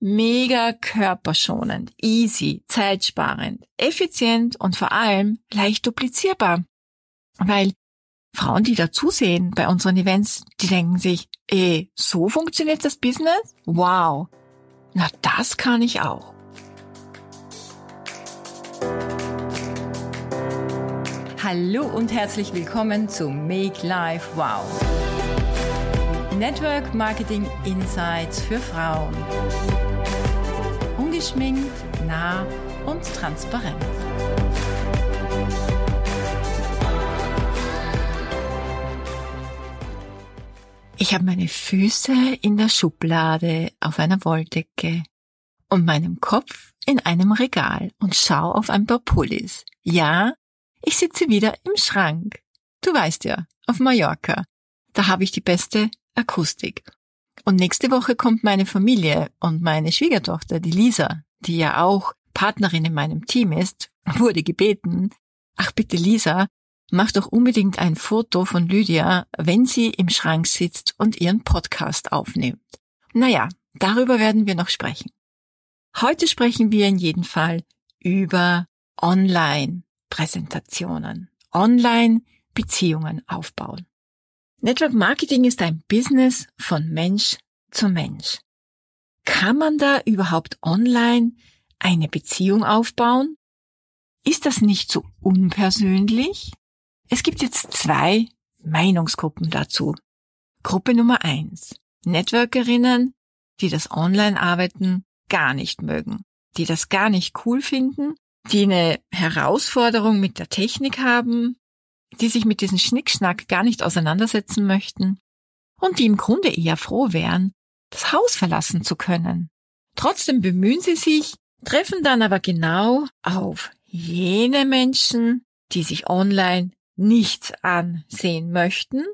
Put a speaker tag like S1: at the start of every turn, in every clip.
S1: mega körperschonend, easy, zeitsparend, effizient und vor allem leicht duplizierbar. Weil Frauen, die da zusehen bei unseren Events, die denken sich, eh, so funktioniert das Business? Wow. Na, das kann ich auch. Hallo und herzlich willkommen zu Make Life Wow. Network Marketing Insights für Frauen. Ungeschminkt, nah und transparent. Ich habe meine Füße in der Schublade auf einer Wolldecke und meinen Kopf in einem Regal und schau auf ein paar Pullis. Ja, ich sitze wieder im Schrank. Du weißt ja, auf Mallorca. Da habe ich die beste Akustik. Und nächste Woche kommt meine Familie und meine Schwiegertochter, die Lisa, die ja auch Partnerin in meinem Team ist, wurde gebeten, ach bitte Lisa, mach doch unbedingt ein Foto von Lydia, wenn sie im Schrank sitzt und ihren Podcast aufnimmt. Naja, darüber werden wir noch sprechen. Heute sprechen wir in jedem Fall über Online-Präsentationen, Online-Beziehungen aufbauen. Network Marketing ist ein Business von Mensch zu Mensch. Kann man da überhaupt online eine Beziehung aufbauen? Ist das nicht so unpersönlich? Es gibt jetzt zwei Meinungsgruppen dazu. Gruppe Nummer eins. Networkerinnen, die das Online-Arbeiten gar nicht mögen, die das gar nicht cool finden, die eine Herausforderung mit der Technik haben, die sich mit diesem Schnickschnack gar nicht auseinandersetzen möchten und die im Grunde eher froh wären, das Haus verlassen zu können. Trotzdem bemühen sie sich, treffen dann aber genau auf jene Menschen, die sich online nichts ansehen möchten,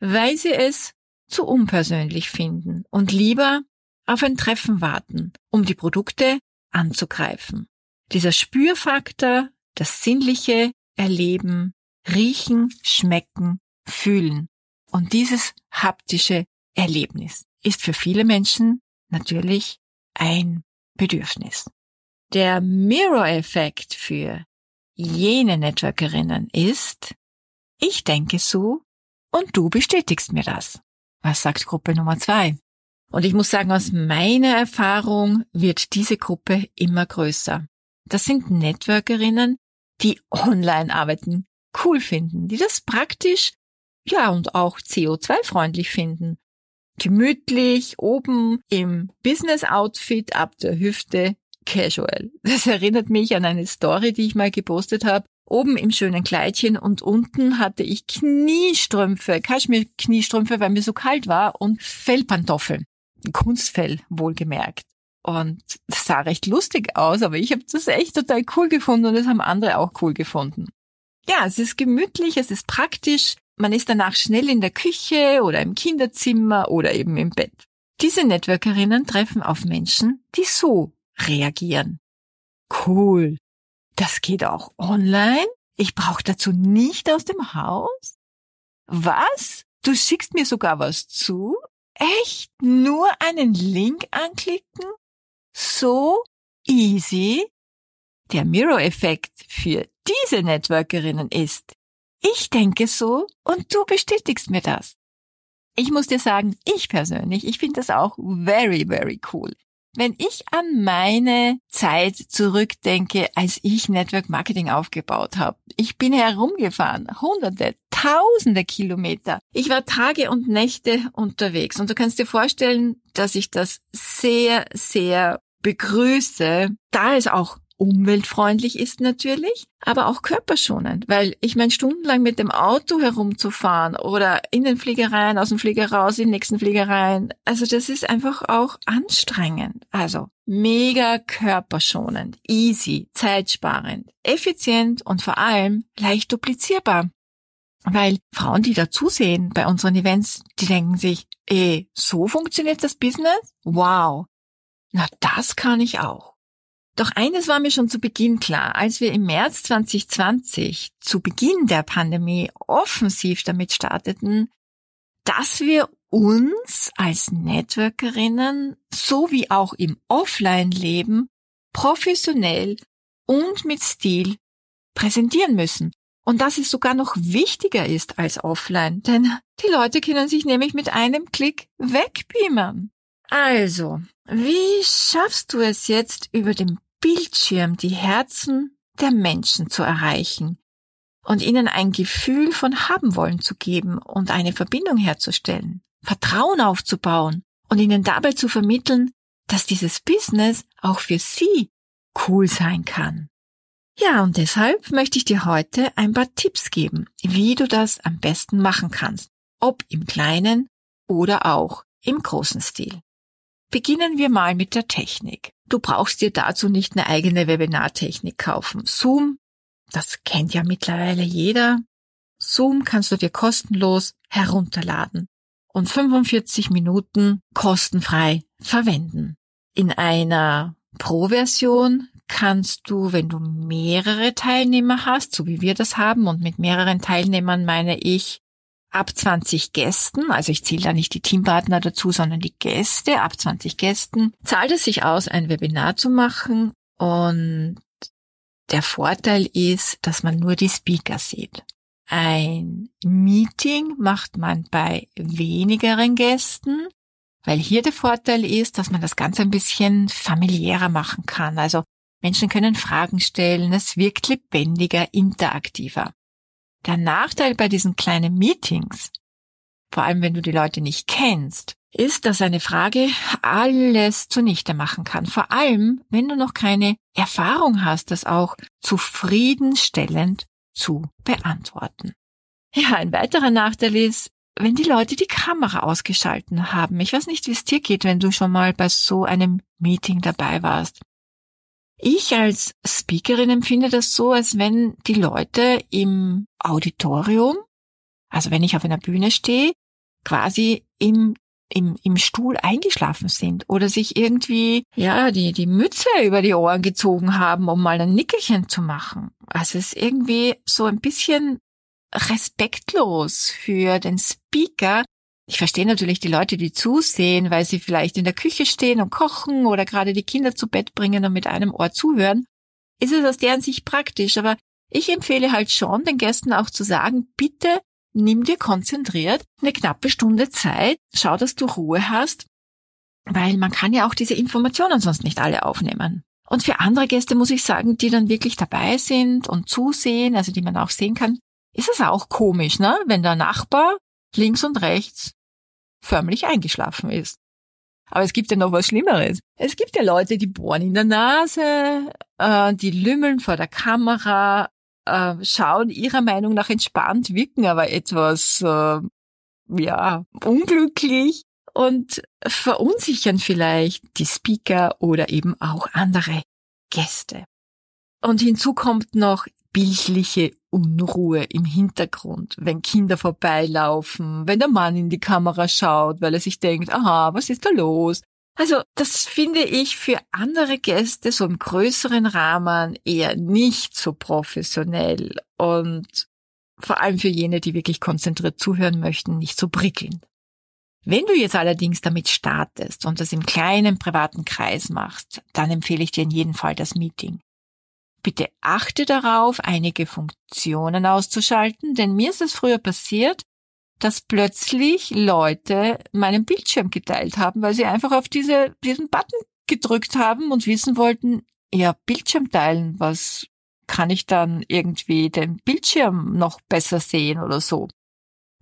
S1: weil sie es zu unpersönlich finden und lieber auf ein Treffen warten, um die Produkte anzugreifen. Dieser Spürfaktor, das sinnliche Erleben, riechen, schmecken, fühlen. Und dieses haptische Erlebnis ist für viele Menschen natürlich ein Bedürfnis. Der Mirror-Effekt für jene Networkerinnen ist, ich denke so und du bestätigst mir das. Was sagt Gruppe Nummer zwei? Und ich muss sagen, aus meiner Erfahrung wird diese Gruppe immer größer. Das sind Networkerinnen, die online arbeiten, cool finden, die das praktisch, ja, und auch CO2-freundlich finden. Gemütlich, oben im Business-Outfit ab der Hüfte, casual. Das erinnert mich an eine Story, die ich mal gepostet habe. Oben im schönen Kleidchen und unten hatte ich Kniestrümpfe, Kaschmir-Kniestrümpfe, weil mir so kalt war und Fellpantoffeln. Kunstfell, wohlgemerkt. Und das sah recht lustig aus, aber ich habe das echt total cool gefunden und das haben andere auch cool gefunden. Ja, es ist gemütlich, es ist praktisch. Man ist danach schnell in der Küche oder im Kinderzimmer oder eben im Bett. Diese Networkerinnen treffen auf Menschen, die so reagieren. Cool. Das geht auch online? Ich brauche dazu nicht aus dem Haus? Was? Du schickst mir sogar was zu? Echt? Nur einen Link anklicken? So easy? Der Mirror-Effekt für diese Networkerinnen ist, ich denke so und du bestätigst mir das. Ich muss dir sagen, ich persönlich, ich finde das auch very, very cool. Wenn ich an meine Zeit zurückdenke, als ich Network Marketing aufgebaut habe, ich bin herumgefahren, hunderte, tausende Kilometer. Ich war Tage und Nächte unterwegs und du kannst dir vorstellen, dass ich das sehr, sehr begrüße, da es auch umweltfreundlich ist natürlich, aber auch körperschonend, weil ich meine, stundenlang mit dem Auto herumzufahren oder in den Fliegereien, aus dem Flieger raus, in den nächsten Fliegereien, also das ist einfach auch anstrengend. Also mega körperschonend, easy, zeitsparend, effizient und vor allem leicht duplizierbar. Weil Frauen, die da zusehen bei unseren Events, die denken sich, eh, so funktioniert das Business? Wow. Na, das kann ich auch. Doch eines war mir schon zu Beginn klar, als wir im März 2020 zu Beginn der Pandemie offensiv damit starteten, dass wir uns als Networkerinnen sowie auch im Offline-Leben professionell und mit Stil präsentieren müssen. Und dass es sogar noch wichtiger ist als offline, denn die Leute können sich nämlich mit einem Klick wegbeamen. Also, wie schaffst du es jetzt über den Bildschirm die Herzen der Menschen zu erreichen und ihnen ein Gefühl von haben wollen zu geben und eine Verbindung herzustellen, Vertrauen aufzubauen und ihnen dabei zu vermitteln, dass dieses Business auch für sie cool sein kann. Ja, und deshalb möchte ich dir heute ein paar Tipps geben, wie du das am besten machen kannst, ob im kleinen oder auch im großen Stil. Beginnen wir mal mit der Technik. Du brauchst dir dazu nicht eine eigene Webinartechnik kaufen. Zoom, das kennt ja mittlerweile jeder. Zoom kannst du dir kostenlos herunterladen und 45 Minuten kostenfrei verwenden. In einer Pro-Version kannst du, wenn du mehrere Teilnehmer hast, so wie wir das haben, und mit mehreren Teilnehmern meine ich ab 20 Gästen, also ich zähle da nicht die Teampartner dazu, sondern die Gäste, ab 20 Gästen, zahlt es sich aus, ein Webinar zu machen und der Vorteil ist, dass man nur die Speaker sieht. Ein Meeting macht man bei wenigeren Gästen, weil hier der Vorteil ist, dass man das Ganze ein bisschen familiärer machen kann. Also Menschen können Fragen stellen, es wirkt lebendiger, interaktiver. Der Nachteil bei diesen kleinen Meetings, vor allem wenn du die Leute nicht kennst, ist, dass eine Frage alles zunichte machen kann. Vor allem, wenn du noch keine Erfahrung hast, das auch zufriedenstellend zu beantworten. Ja, ein weiterer Nachteil ist, wenn die Leute die Kamera ausgeschalten haben. Ich weiß nicht, wie es dir geht, wenn du schon mal bei so einem Meeting dabei warst. Ich als Speakerin empfinde das so, als wenn die Leute im Auditorium, also wenn ich auf einer Bühne stehe, quasi im im, im Stuhl eingeschlafen sind oder sich irgendwie, ja, die, die Mütze über die Ohren gezogen haben, um mal ein Nickerchen zu machen. Also es ist irgendwie so ein bisschen respektlos für den Speaker, ich verstehe natürlich die Leute, die zusehen, weil sie vielleicht in der Küche stehen und kochen oder gerade die Kinder zu Bett bringen und mit einem Ohr zuhören. Ist es aus deren Sicht praktisch, aber ich empfehle halt schon den Gästen auch zu sagen, bitte nimm dir konzentriert eine knappe Stunde Zeit, schau, dass du Ruhe hast, weil man kann ja auch diese Informationen sonst nicht alle aufnehmen. Und für andere Gäste muss ich sagen, die dann wirklich dabei sind und zusehen, also die man auch sehen kann, ist es auch komisch, ne? Wenn der Nachbar links und rechts förmlich eingeschlafen ist. Aber es gibt ja noch was Schlimmeres. Es gibt ja Leute, die bohren in der Nase, äh, die lümmeln vor der Kamera, äh, schauen ihrer Meinung nach entspannt, wirken aber etwas, äh, ja, unglücklich und verunsichern vielleicht die Speaker oder eben auch andere Gäste. Und hinzu kommt noch bildliche Unruhe im Hintergrund, wenn Kinder vorbeilaufen, wenn der Mann in die Kamera schaut, weil er sich denkt, aha, was ist da los? Also das finde ich für andere Gäste so im größeren Rahmen eher nicht so professionell und vor allem für jene, die wirklich konzentriert zuhören möchten, nicht so prickelnd. Wenn du jetzt allerdings damit startest und das im kleinen privaten Kreis machst, dann empfehle ich dir in jedem Fall das Meeting. Bitte achte darauf, einige Funktionen auszuschalten, denn mir ist es früher passiert, dass plötzlich Leute meinen Bildschirm geteilt haben, weil sie einfach auf diese, diesen Button gedrückt haben und wissen wollten, ja, Bildschirm teilen, was kann ich dann irgendwie den Bildschirm noch besser sehen oder so.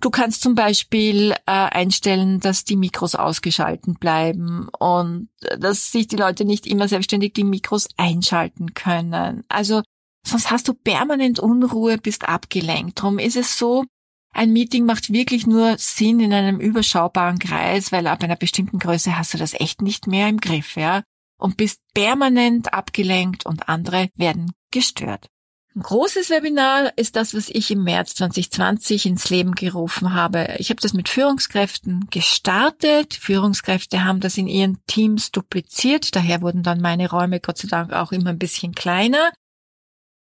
S1: Du kannst zum Beispiel äh, einstellen, dass die Mikros ausgeschalten bleiben und äh, dass sich die Leute nicht immer selbstständig die Mikros einschalten können. Also sonst hast du permanent Unruhe, bist abgelenkt. Drum ist es so, ein Meeting macht wirklich nur Sinn in einem überschaubaren Kreis, weil ab einer bestimmten Größe hast du das echt nicht mehr im Griff, ja, und bist permanent abgelenkt und andere werden gestört. Ein großes Webinar ist das, was ich im März 2020 ins Leben gerufen habe. Ich habe das mit Führungskräften gestartet. Führungskräfte haben das in ihren Teams dupliziert. Daher wurden dann meine Räume Gott sei Dank auch immer ein bisschen kleiner.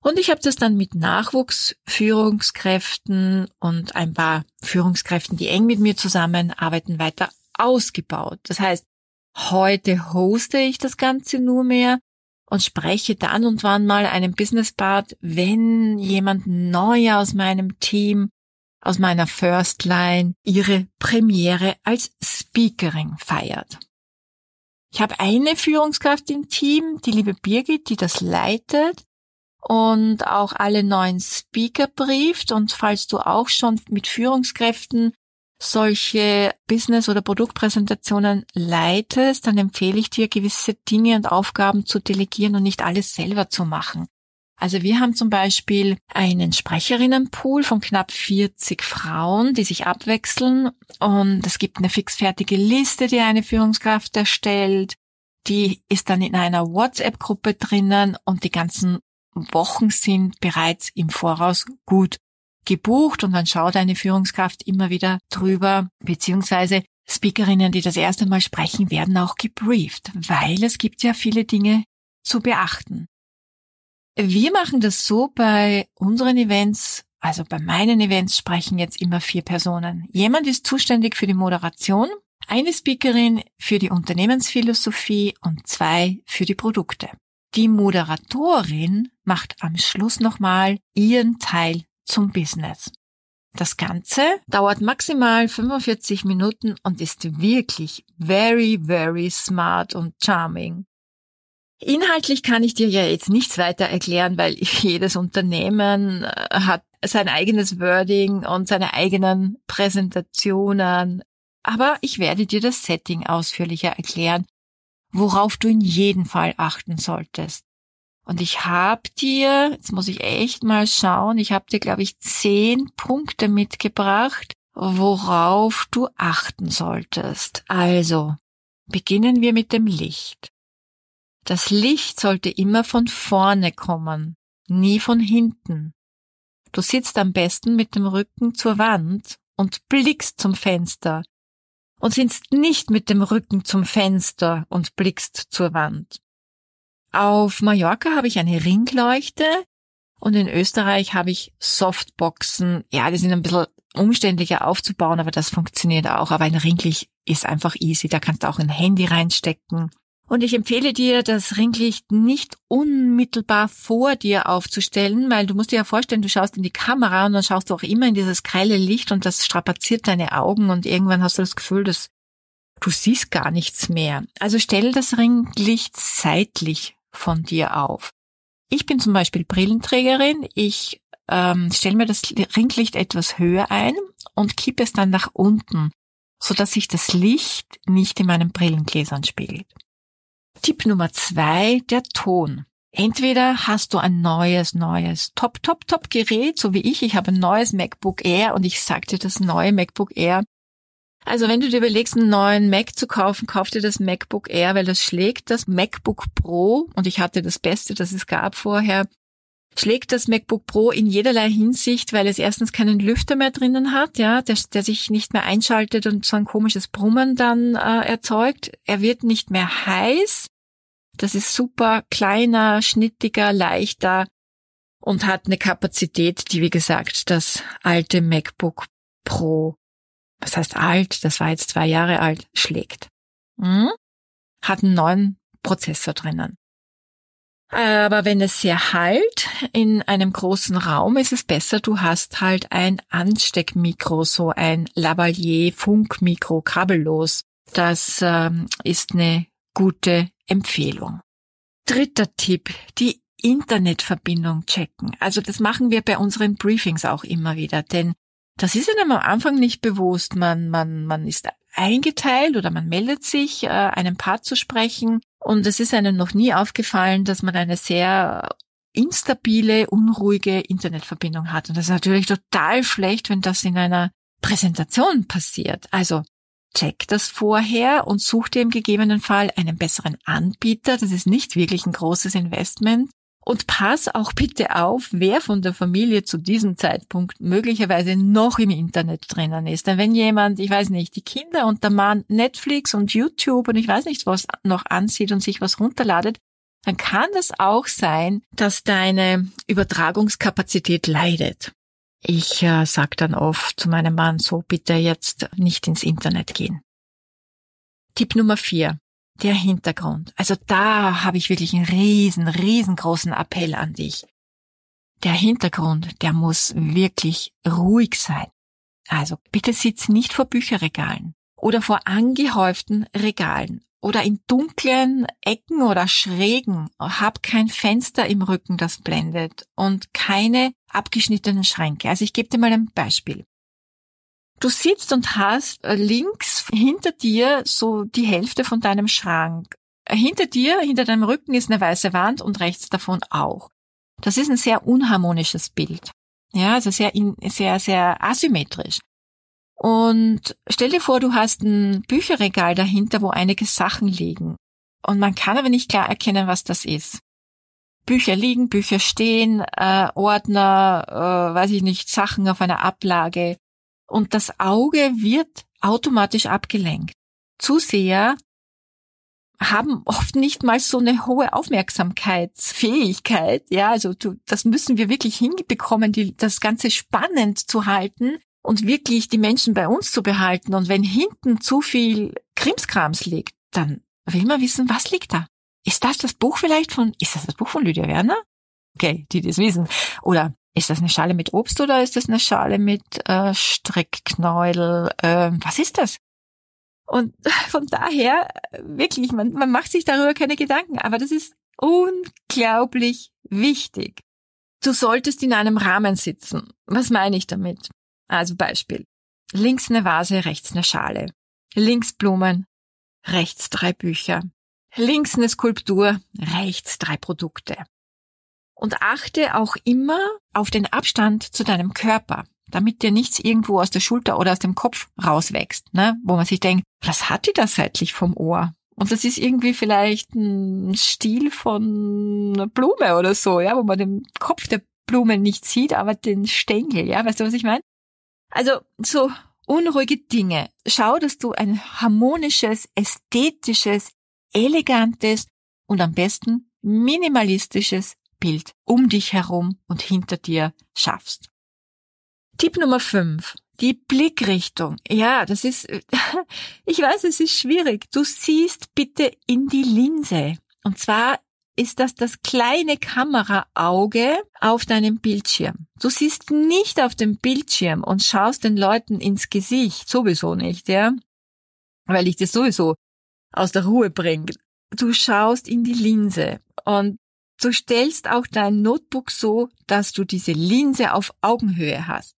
S1: Und ich habe das dann mit Nachwuchsführungskräften und ein paar Führungskräften, die eng mit mir zusammenarbeiten, weiter ausgebaut. Das heißt, heute hoste ich das Ganze nur mehr und spreche dann und wann mal einen Businesspart, wenn jemand neu aus meinem Team, aus meiner First Line ihre Premiere als Speakerin feiert. Ich habe eine Führungskraft im Team, die liebe Birgit, die das leitet und auch alle neuen Speaker brieft. Und falls du auch schon mit Führungskräften solche Business- oder Produktpräsentationen leitest, dann empfehle ich dir, gewisse Dinge und Aufgaben zu delegieren und nicht alles selber zu machen. Also wir haben zum Beispiel einen Sprecherinnenpool von knapp 40 Frauen, die sich abwechseln und es gibt eine fixfertige Liste, die eine Führungskraft erstellt. Die ist dann in einer WhatsApp-Gruppe drinnen und die ganzen Wochen sind bereits im Voraus gut gebucht und dann schaut eine Führungskraft immer wieder drüber, beziehungsweise Speakerinnen, die das erste Mal sprechen, werden auch gebrieft, weil es gibt ja viele Dinge zu beachten. Wir machen das so bei unseren Events, also bei meinen Events sprechen jetzt immer vier Personen. Jemand ist zuständig für die Moderation, eine Speakerin für die Unternehmensphilosophie und zwei für die Produkte. Die Moderatorin macht am Schluss nochmal ihren Teil zum Business. Das Ganze dauert maximal 45 Minuten und ist wirklich very, very smart und charming. Inhaltlich kann ich dir ja jetzt nichts weiter erklären, weil jedes Unternehmen äh, hat sein eigenes Wording und seine eigenen Präsentationen. Aber ich werde dir das Setting ausführlicher erklären, worauf du in jedem Fall achten solltest. Und ich habe dir, jetzt muss ich echt mal schauen, ich habe dir, glaube ich, zehn Punkte mitgebracht, worauf du achten solltest. Also, beginnen wir mit dem Licht. Das Licht sollte immer von vorne kommen, nie von hinten. Du sitzt am besten mit dem Rücken zur Wand und blickst zum Fenster und sitzt nicht mit dem Rücken zum Fenster und blickst zur Wand. Auf Mallorca habe ich eine Ringleuchte und in Österreich habe ich Softboxen. Ja, die sind ein bisschen umständlicher aufzubauen, aber das funktioniert auch. Aber ein Ringlicht ist einfach easy. Da kannst du auch ein Handy reinstecken. Und ich empfehle dir, das Ringlicht nicht unmittelbar vor dir aufzustellen, weil du musst dir ja vorstellen, du schaust in die Kamera und dann schaust du auch immer in dieses grelle Licht und das strapaziert deine Augen und irgendwann hast du das Gefühl, dass du siehst gar nichts mehr. Also stell das Ringlicht seitlich von dir auf. Ich bin zum Beispiel Brillenträgerin. Ich ähm, stelle mir das Ringlicht etwas höher ein und kippe es dann nach unten, so dass sich das Licht nicht in meinen Brillengläsern spiegelt. Tipp Nummer zwei, der Ton. Entweder hast du ein neues, neues Top, Top, Top Gerät, so wie ich. Ich habe ein neues MacBook Air und ich sagte, das neue MacBook Air also wenn du dir überlegst, einen neuen Mac zu kaufen, kauf dir das MacBook Air, weil das schlägt das MacBook Pro, und ich hatte das Beste, das es gab vorher, schlägt das MacBook Pro in jederlei Hinsicht, weil es erstens keinen Lüfter mehr drinnen hat, ja, der, der sich nicht mehr einschaltet und so ein komisches Brummen dann äh, erzeugt. Er wird nicht mehr heiß. Das ist super kleiner, schnittiger, leichter und hat eine Kapazität, die wie gesagt das alte MacBook Pro was heißt alt, das war jetzt zwei Jahre alt, schlägt. Hm? Hat einen neuen Prozessor drinnen. Aber wenn es sehr halt in einem großen Raum ist es besser, du hast halt ein Ansteckmikro, so ein Lavalier Funkmikro, kabellos. Das ähm, ist eine gute Empfehlung. Dritter Tipp, die Internetverbindung checken. Also das machen wir bei unseren Briefings auch immer wieder, denn das ist einem am Anfang nicht bewusst. Man, man, man ist eingeteilt oder man meldet sich, äh, einen Part zu sprechen. Und es ist einem noch nie aufgefallen, dass man eine sehr instabile, unruhige Internetverbindung hat. Und das ist natürlich total schlecht, wenn das in einer Präsentation passiert. Also check das vorher und such dir im gegebenen Fall einen besseren Anbieter. Das ist nicht wirklich ein großes Investment. Und pass auch bitte auf, wer von der Familie zu diesem Zeitpunkt möglicherweise noch im Internet drinnen ist. Denn wenn jemand, ich weiß nicht, die Kinder und der Mann Netflix und YouTube und ich weiß nicht was noch ansieht und sich was runterladet, dann kann das auch sein, dass deine Übertragungskapazität leidet. Ich äh, sage dann oft zu meinem Mann so, bitte jetzt nicht ins Internet gehen. Tipp Nummer vier, der Hintergrund. Also da habe ich wirklich einen riesen, riesengroßen Appell an dich. Der Hintergrund, der muss wirklich ruhig sein. Also bitte sitz nicht vor Bücherregalen oder vor angehäuften Regalen oder in dunklen Ecken oder Schrägen. Hab kein Fenster im Rücken, das blendet und keine abgeschnittenen Schränke. Also ich gebe dir mal ein Beispiel. Du sitzt und hast äh, links hinter dir so die Hälfte von deinem Schrank. Hinter dir, hinter deinem Rücken ist eine weiße Wand und rechts davon auch. Das ist ein sehr unharmonisches Bild. Ja, also sehr, sehr, sehr asymmetrisch. Und stell dir vor, du hast ein Bücherregal dahinter, wo einige Sachen liegen. Und man kann aber nicht klar erkennen, was das ist. Bücher liegen, Bücher stehen, äh, Ordner, äh, weiß ich nicht, Sachen auf einer Ablage. Und das Auge wird automatisch abgelenkt. Zuseher haben oft nicht mal so eine hohe Aufmerksamkeitsfähigkeit. Ja, also du, das müssen wir wirklich hinbekommen, die, das Ganze spannend zu halten und wirklich die Menschen bei uns zu behalten. Und wenn hinten zu viel Krimskrams liegt, dann will man wissen, was liegt da? Ist das das Buch vielleicht von, ist das das Buch von Lydia Werner? Okay, die das wissen. Oder ist das eine Schale mit Obst oder ist das eine Schale mit äh, Strickknäudel? Äh, was ist das? Und von daher, wirklich, man, man macht sich darüber keine Gedanken, aber das ist unglaublich wichtig. Du solltest in einem Rahmen sitzen. Was meine ich damit? Also Beispiel. Links eine Vase, rechts eine Schale. Links Blumen, rechts drei Bücher. Links eine Skulptur, rechts drei Produkte. Und achte auch immer auf den Abstand zu deinem Körper, damit dir nichts irgendwo aus der Schulter oder aus dem Kopf rauswächst, ne? wo man sich denkt, was hat die da seitlich vom Ohr? Und das ist irgendwie vielleicht ein Stiel von einer Blume oder so, ja, wo man den Kopf der Blume nicht sieht, aber den Stängel, ja, weißt du, was ich meine? Also so unruhige Dinge. Schau, dass du ein harmonisches, ästhetisches, elegantes und am besten minimalistisches Bild um dich herum und hinter dir schaffst. Tipp Nummer 5. Die Blickrichtung. Ja, das ist, ich weiß, es ist schwierig. Du siehst bitte in die Linse. Und zwar ist das das kleine Kameraauge auf deinem Bildschirm. Du siehst nicht auf dem Bildschirm und schaust den Leuten ins Gesicht, sowieso nicht, ja, weil ich das sowieso aus der Ruhe bringe. Du schaust in die Linse und du stellst auch dein Notebook so, dass du diese Linse auf Augenhöhe hast.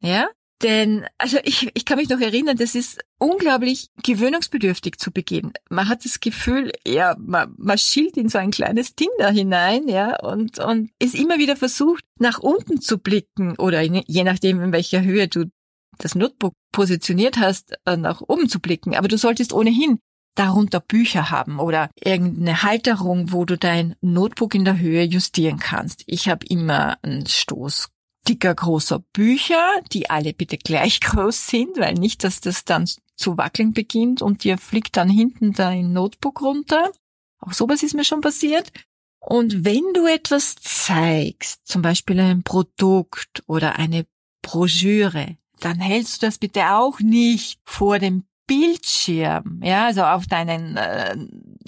S1: Ja? Denn, also ich, ich kann mich noch erinnern, das ist unglaublich gewöhnungsbedürftig zu Beginn. Man hat das Gefühl, ja, man, man schielt in so ein kleines Ding da hinein, ja, und, und ist immer wieder versucht, nach unten zu blicken oder in, je nachdem, in welcher Höhe du das Notebook positioniert hast, äh, nach oben zu blicken. Aber du solltest ohnehin darunter Bücher haben oder irgendeine Halterung, wo du dein Notebook in der Höhe justieren kannst. Ich habe immer einen Stoß dicker großer Bücher, die alle bitte gleich groß sind, weil nicht, dass das dann zu wackeln beginnt und dir fliegt dann hinten dein Notebook runter. Auch sowas ist mir schon passiert. Und wenn du etwas zeigst, zum Beispiel ein Produkt oder eine Broschüre, dann hältst du das bitte auch nicht vor dem Bildschirm, ja, also auf deinen äh,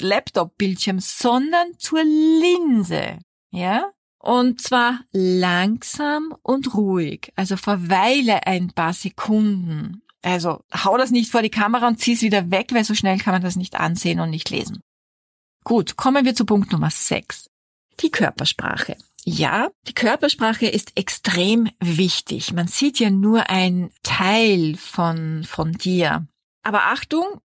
S1: Laptop-Bildschirm, sondern zur Linse, ja. Und zwar langsam und ruhig. Also verweile ein paar Sekunden. Also hau das nicht vor die Kamera und zieh's wieder weg, weil so schnell kann man das nicht ansehen und nicht lesen. Gut, kommen wir zu Punkt Nummer 6. Die Körpersprache. Ja, die Körpersprache ist extrem wichtig. Man sieht ja nur ein Teil von, von dir. Aber Achtung,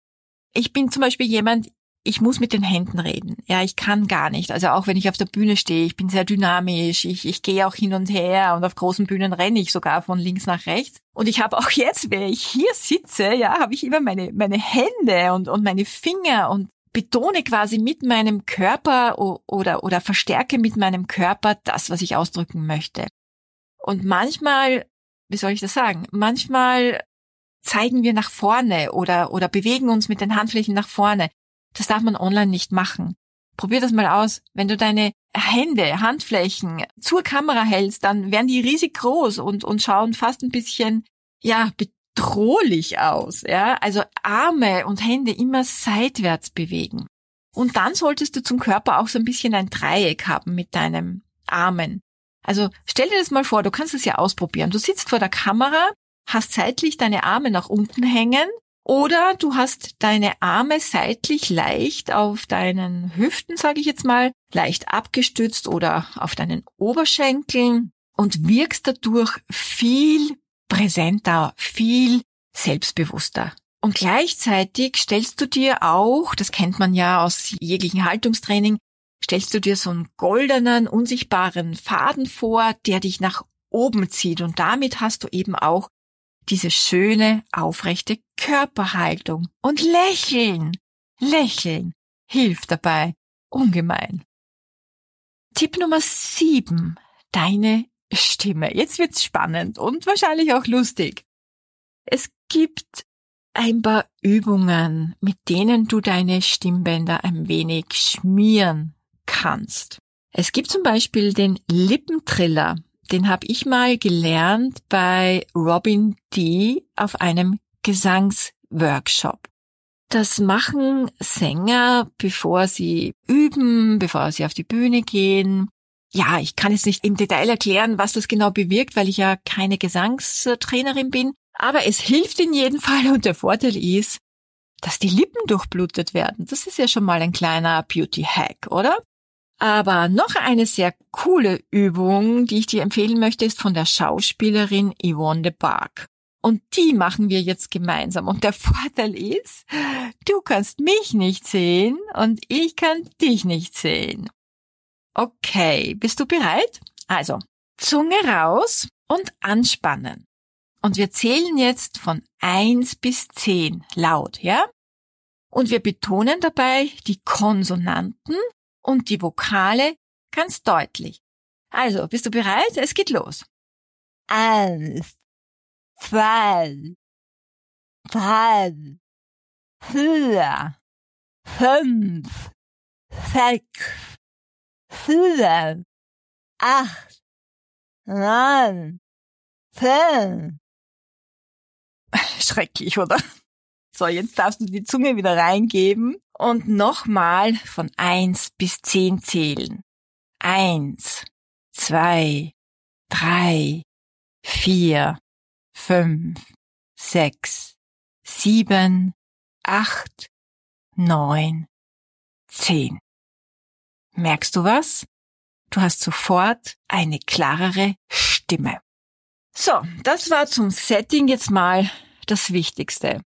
S1: ich bin zum Beispiel jemand, ich muss mit den Händen reden. Ja, ich kann gar nicht. Also auch wenn ich auf der Bühne stehe, ich bin sehr dynamisch, ich, ich gehe auch hin und her und auf großen Bühnen renne ich sogar von links nach rechts. Und ich habe auch jetzt, wenn ich hier sitze, ja, habe ich immer meine, meine Hände und, und meine Finger und betone quasi mit meinem Körper oder, oder verstärke mit meinem Körper das, was ich ausdrücken möchte. Und manchmal, wie soll ich das sagen? Manchmal zeigen wir nach vorne oder, oder bewegen uns mit den Handflächen nach vorne. Das darf man online nicht machen. Probier das mal aus. Wenn du deine Hände, Handflächen zur Kamera hältst, dann werden die riesig groß und, und schauen fast ein bisschen, ja, bedrohlich aus, ja. Also Arme und Hände immer seitwärts bewegen. Und dann solltest du zum Körper auch so ein bisschen ein Dreieck haben mit deinem Armen. Also stell dir das mal vor, du kannst es ja ausprobieren. Du sitzt vor der Kamera, hast seitlich deine Arme nach unten hängen oder du hast deine Arme seitlich leicht auf deinen Hüften, sage ich jetzt mal, leicht abgestützt oder auf deinen Oberschenkeln und wirkst dadurch viel präsenter, viel selbstbewusster. Und gleichzeitig stellst du dir auch, das kennt man ja aus jeglichen Haltungstraining, stellst du dir so einen goldenen, unsichtbaren Faden vor, der dich nach oben zieht. Und damit hast du eben auch diese schöne, aufrechte Körperhaltung. Und lächeln, lächeln hilft dabei ungemein. Tipp Nummer sieben: Deine Stimme. Jetzt wird's spannend und wahrscheinlich auch lustig. Es gibt ein paar Übungen, mit denen du deine Stimmbänder ein wenig schmieren kannst. Es gibt zum Beispiel den Lippentriller. Den habe ich mal gelernt bei Robin D. auf einem Gesangsworkshop. Das machen Sänger, bevor sie üben, bevor sie auf die Bühne gehen. Ja, ich kann jetzt nicht im Detail erklären, was das genau bewirkt, weil ich ja keine Gesangstrainerin bin. Aber es hilft in jedem Fall und der Vorteil ist, dass die Lippen durchblutet werden. Das ist ja schon mal ein kleiner Beauty-Hack, oder? Aber noch eine sehr coole Übung, die ich dir empfehlen möchte, ist von der Schauspielerin Yvonne de Barg. Und die machen wir jetzt gemeinsam. Und der Vorteil ist, du kannst mich nicht sehen und ich kann dich nicht sehen. Okay, bist du bereit? Also, Zunge raus und anspannen. Und wir zählen jetzt von eins bis zehn laut, ja? Und wir betonen dabei die Konsonanten und die Vokale ganz deutlich. Also, bist du bereit? Es geht los. Eins, zwei, drei, vier, fünf, sechs, sieben, acht, neun, zehn. Schrecklich, oder? So, jetzt darfst du die Zunge wieder reingeben und nochmal von eins bis zehn zählen. Eins, zwei, drei, vier, fünf, sechs, sieben, acht, neun, zehn. Merkst du was? Du hast sofort eine klarere Stimme. So, das war zum Setting jetzt mal das Wichtigste.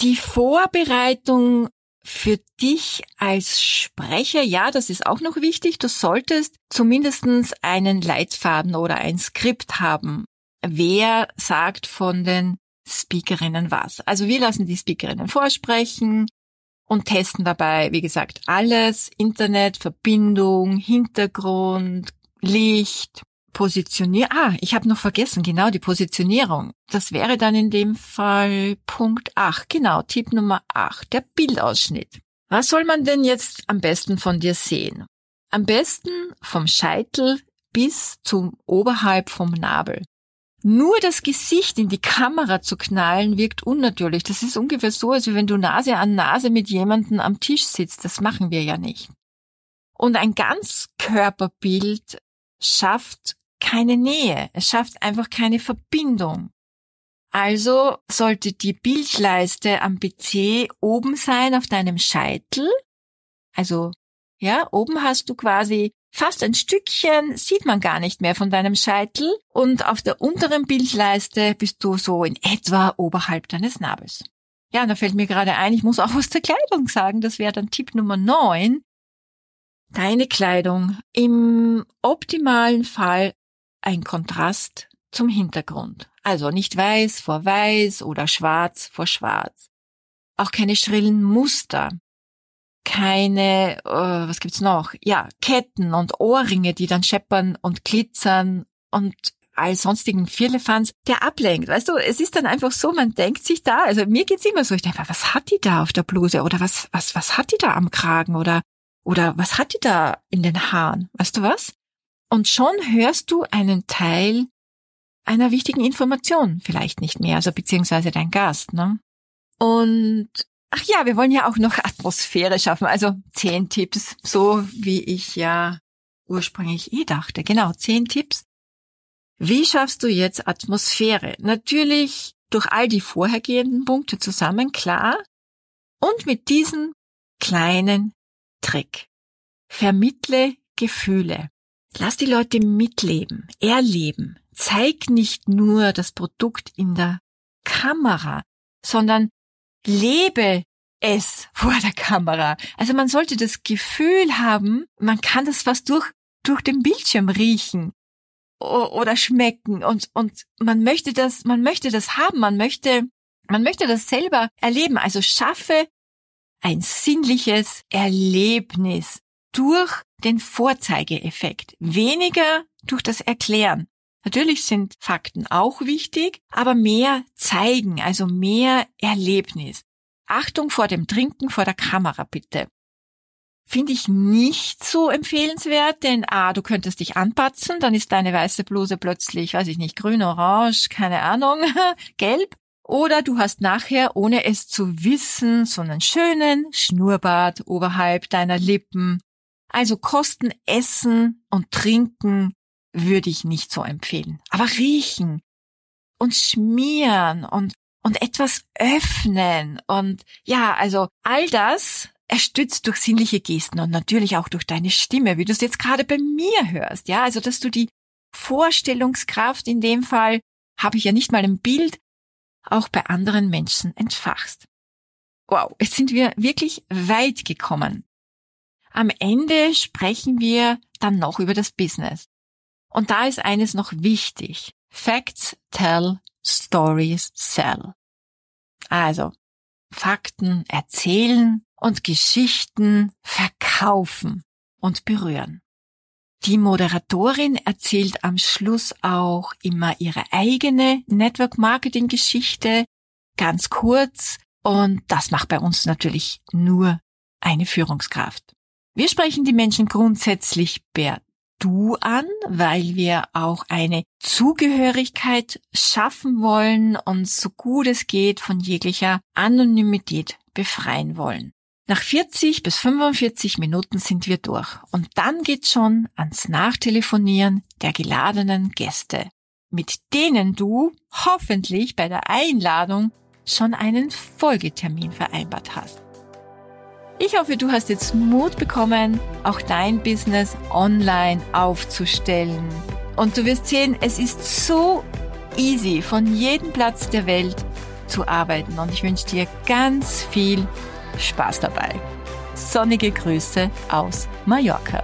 S1: Die Vorbereitung für dich als Sprecher, ja, das ist auch noch wichtig. Du solltest zumindestens einen Leitfaden oder ein Skript haben. Wer sagt von den Speakerinnen was? Also wir lassen die Speakerinnen vorsprechen und testen dabei, wie gesagt, alles. Internet, Verbindung, Hintergrund, Licht, Positionier. Ah, ich habe noch vergessen, genau die Positionierung. Das wäre dann in dem Fall Punkt 8. Genau, Tipp Nummer 8, der Bildausschnitt. Was soll man denn jetzt am besten von dir sehen? Am besten vom Scheitel bis zum oberhalb vom Nabel. Nur das Gesicht in die Kamera zu knallen wirkt unnatürlich. Das ist ungefähr so, als wenn du Nase an Nase mit jemandem am Tisch sitzt. Das machen wir ja nicht. Und ein Ganzkörperbild schafft keine Nähe, es schafft einfach keine Verbindung. Also sollte die Bildleiste am PC oben sein auf deinem Scheitel. Also, ja, oben hast du quasi fast ein Stückchen, sieht man gar nicht mehr von deinem Scheitel. Und auf der unteren Bildleiste bist du so in etwa oberhalb deines Nabels. Ja, da fällt mir gerade ein, ich muss auch was zur Kleidung sagen. Das wäre dann Tipp Nummer 9. Deine Kleidung im optimalen Fall ein Kontrast zum Hintergrund. Also nicht weiß vor weiß oder schwarz vor schwarz. Auch keine schrillen Muster. Keine, äh, was gibt's noch? Ja, Ketten und Ohrringe, die dann scheppern und glitzern und all sonstigen Firlefanz, der ablenkt. Weißt du, es ist dann einfach so, man denkt sich da, also mir geht's immer so, ich denke, was hat die da auf der Bluse oder was, was, was hat die da am Kragen oder Oder was hat die da in den Haaren? Weißt du was? Und schon hörst du einen Teil einer wichtigen Information vielleicht nicht mehr, also beziehungsweise dein Gast, ne? Und ach ja, wir wollen ja auch noch Atmosphäre schaffen, also zehn Tipps, so wie ich ja ursprünglich eh dachte. Genau, zehn Tipps. Wie schaffst du jetzt Atmosphäre? Natürlich durch all die vorhergehenden Punkte zusammen, klar. Und mit diesem kleinen Trick. Vermittle Gefühle. Lass die Leute mitleben, erleben. Zeig nicht nur das Produkt in der Kamera, sondern lebe es vor der Kamera. Also man sollte das Gefühl haben, man kann das was durch, durch den Bildschirm riechen oder schmecken und, und man möchte das, man möchte das haben, man möchte, man möchte das selber erleben. Also schaffe ein sinnliches Erlebnis durch den Vorzeigeeffekt, weniger durch das Erklären. Natürlich sind Fakten auch wichtig, aber mehr zeigen, also mehr Erlebnis. Achtung vor dem Trinken vor der Kamera bitte finde ich nicht so empfehlenswert, denn a, du könntest dich anpatzen, dann ist deine weiße Bluse plötzlich, weiß ich nicht, grün, orange, keine Ahnung, gelb. Oder du hast nachher, ohne es zu wissen, so einen schönen Schnurrbart oberhalb deiner Lippen. Also Kosten Essen und Trinken würde ich nicht so empfehlen. Aber riechen und schmieren und, und etwas öffnen und ja, also all das erstützt durch sinnliche Gesten und natürlich auch durch deine Stimme, wie du es jetzt gerade bei mir hörst. Ja, also dass du die Vorstellungskraft in dem Fall, habe ich ja nicht mal im Bild, auch bei anderen Menschen entfachst. Wow, jetzt sind wir wirklich weit gekommen. Am Ende sprechen wir dann noch über das Business. Und da ist eines noch wichtig. Facts tell, stories sell. Also, Fakten erzählen, und Geschichten verkaufen und berühren. Die Moderatorin erzählt am Schluss auch immer ihre eigene Network Marketing Geschichte, ganz kurz, und das macht bei uns natürlich nur eine Führungskraft. Wir sprechen die Menschen grundsätzlich per Du an, weil wir auch eine Zugehörigkeit schaffen wollen und so gut es geht von jeglicher Anonymität befreien wollen. Nach 40 bis 45 Minuten sind wir durch und dann geht's schon ans Nachtelefonieren der geladenen Gäste, mit denen du hoffentlich bei der Einladung schon einen Folgetermin vereinbart hast. Ich hoffe, du hast jetzt Mut bekommen, auch dein Business online aufzustellen. Und du wirst sehen, es ist so easy, von jedem Platz der Welt zu arbeiten. Und ich wünsche dir ganz viel Spaß dabei. Sonnige Grüße aus Mallorca.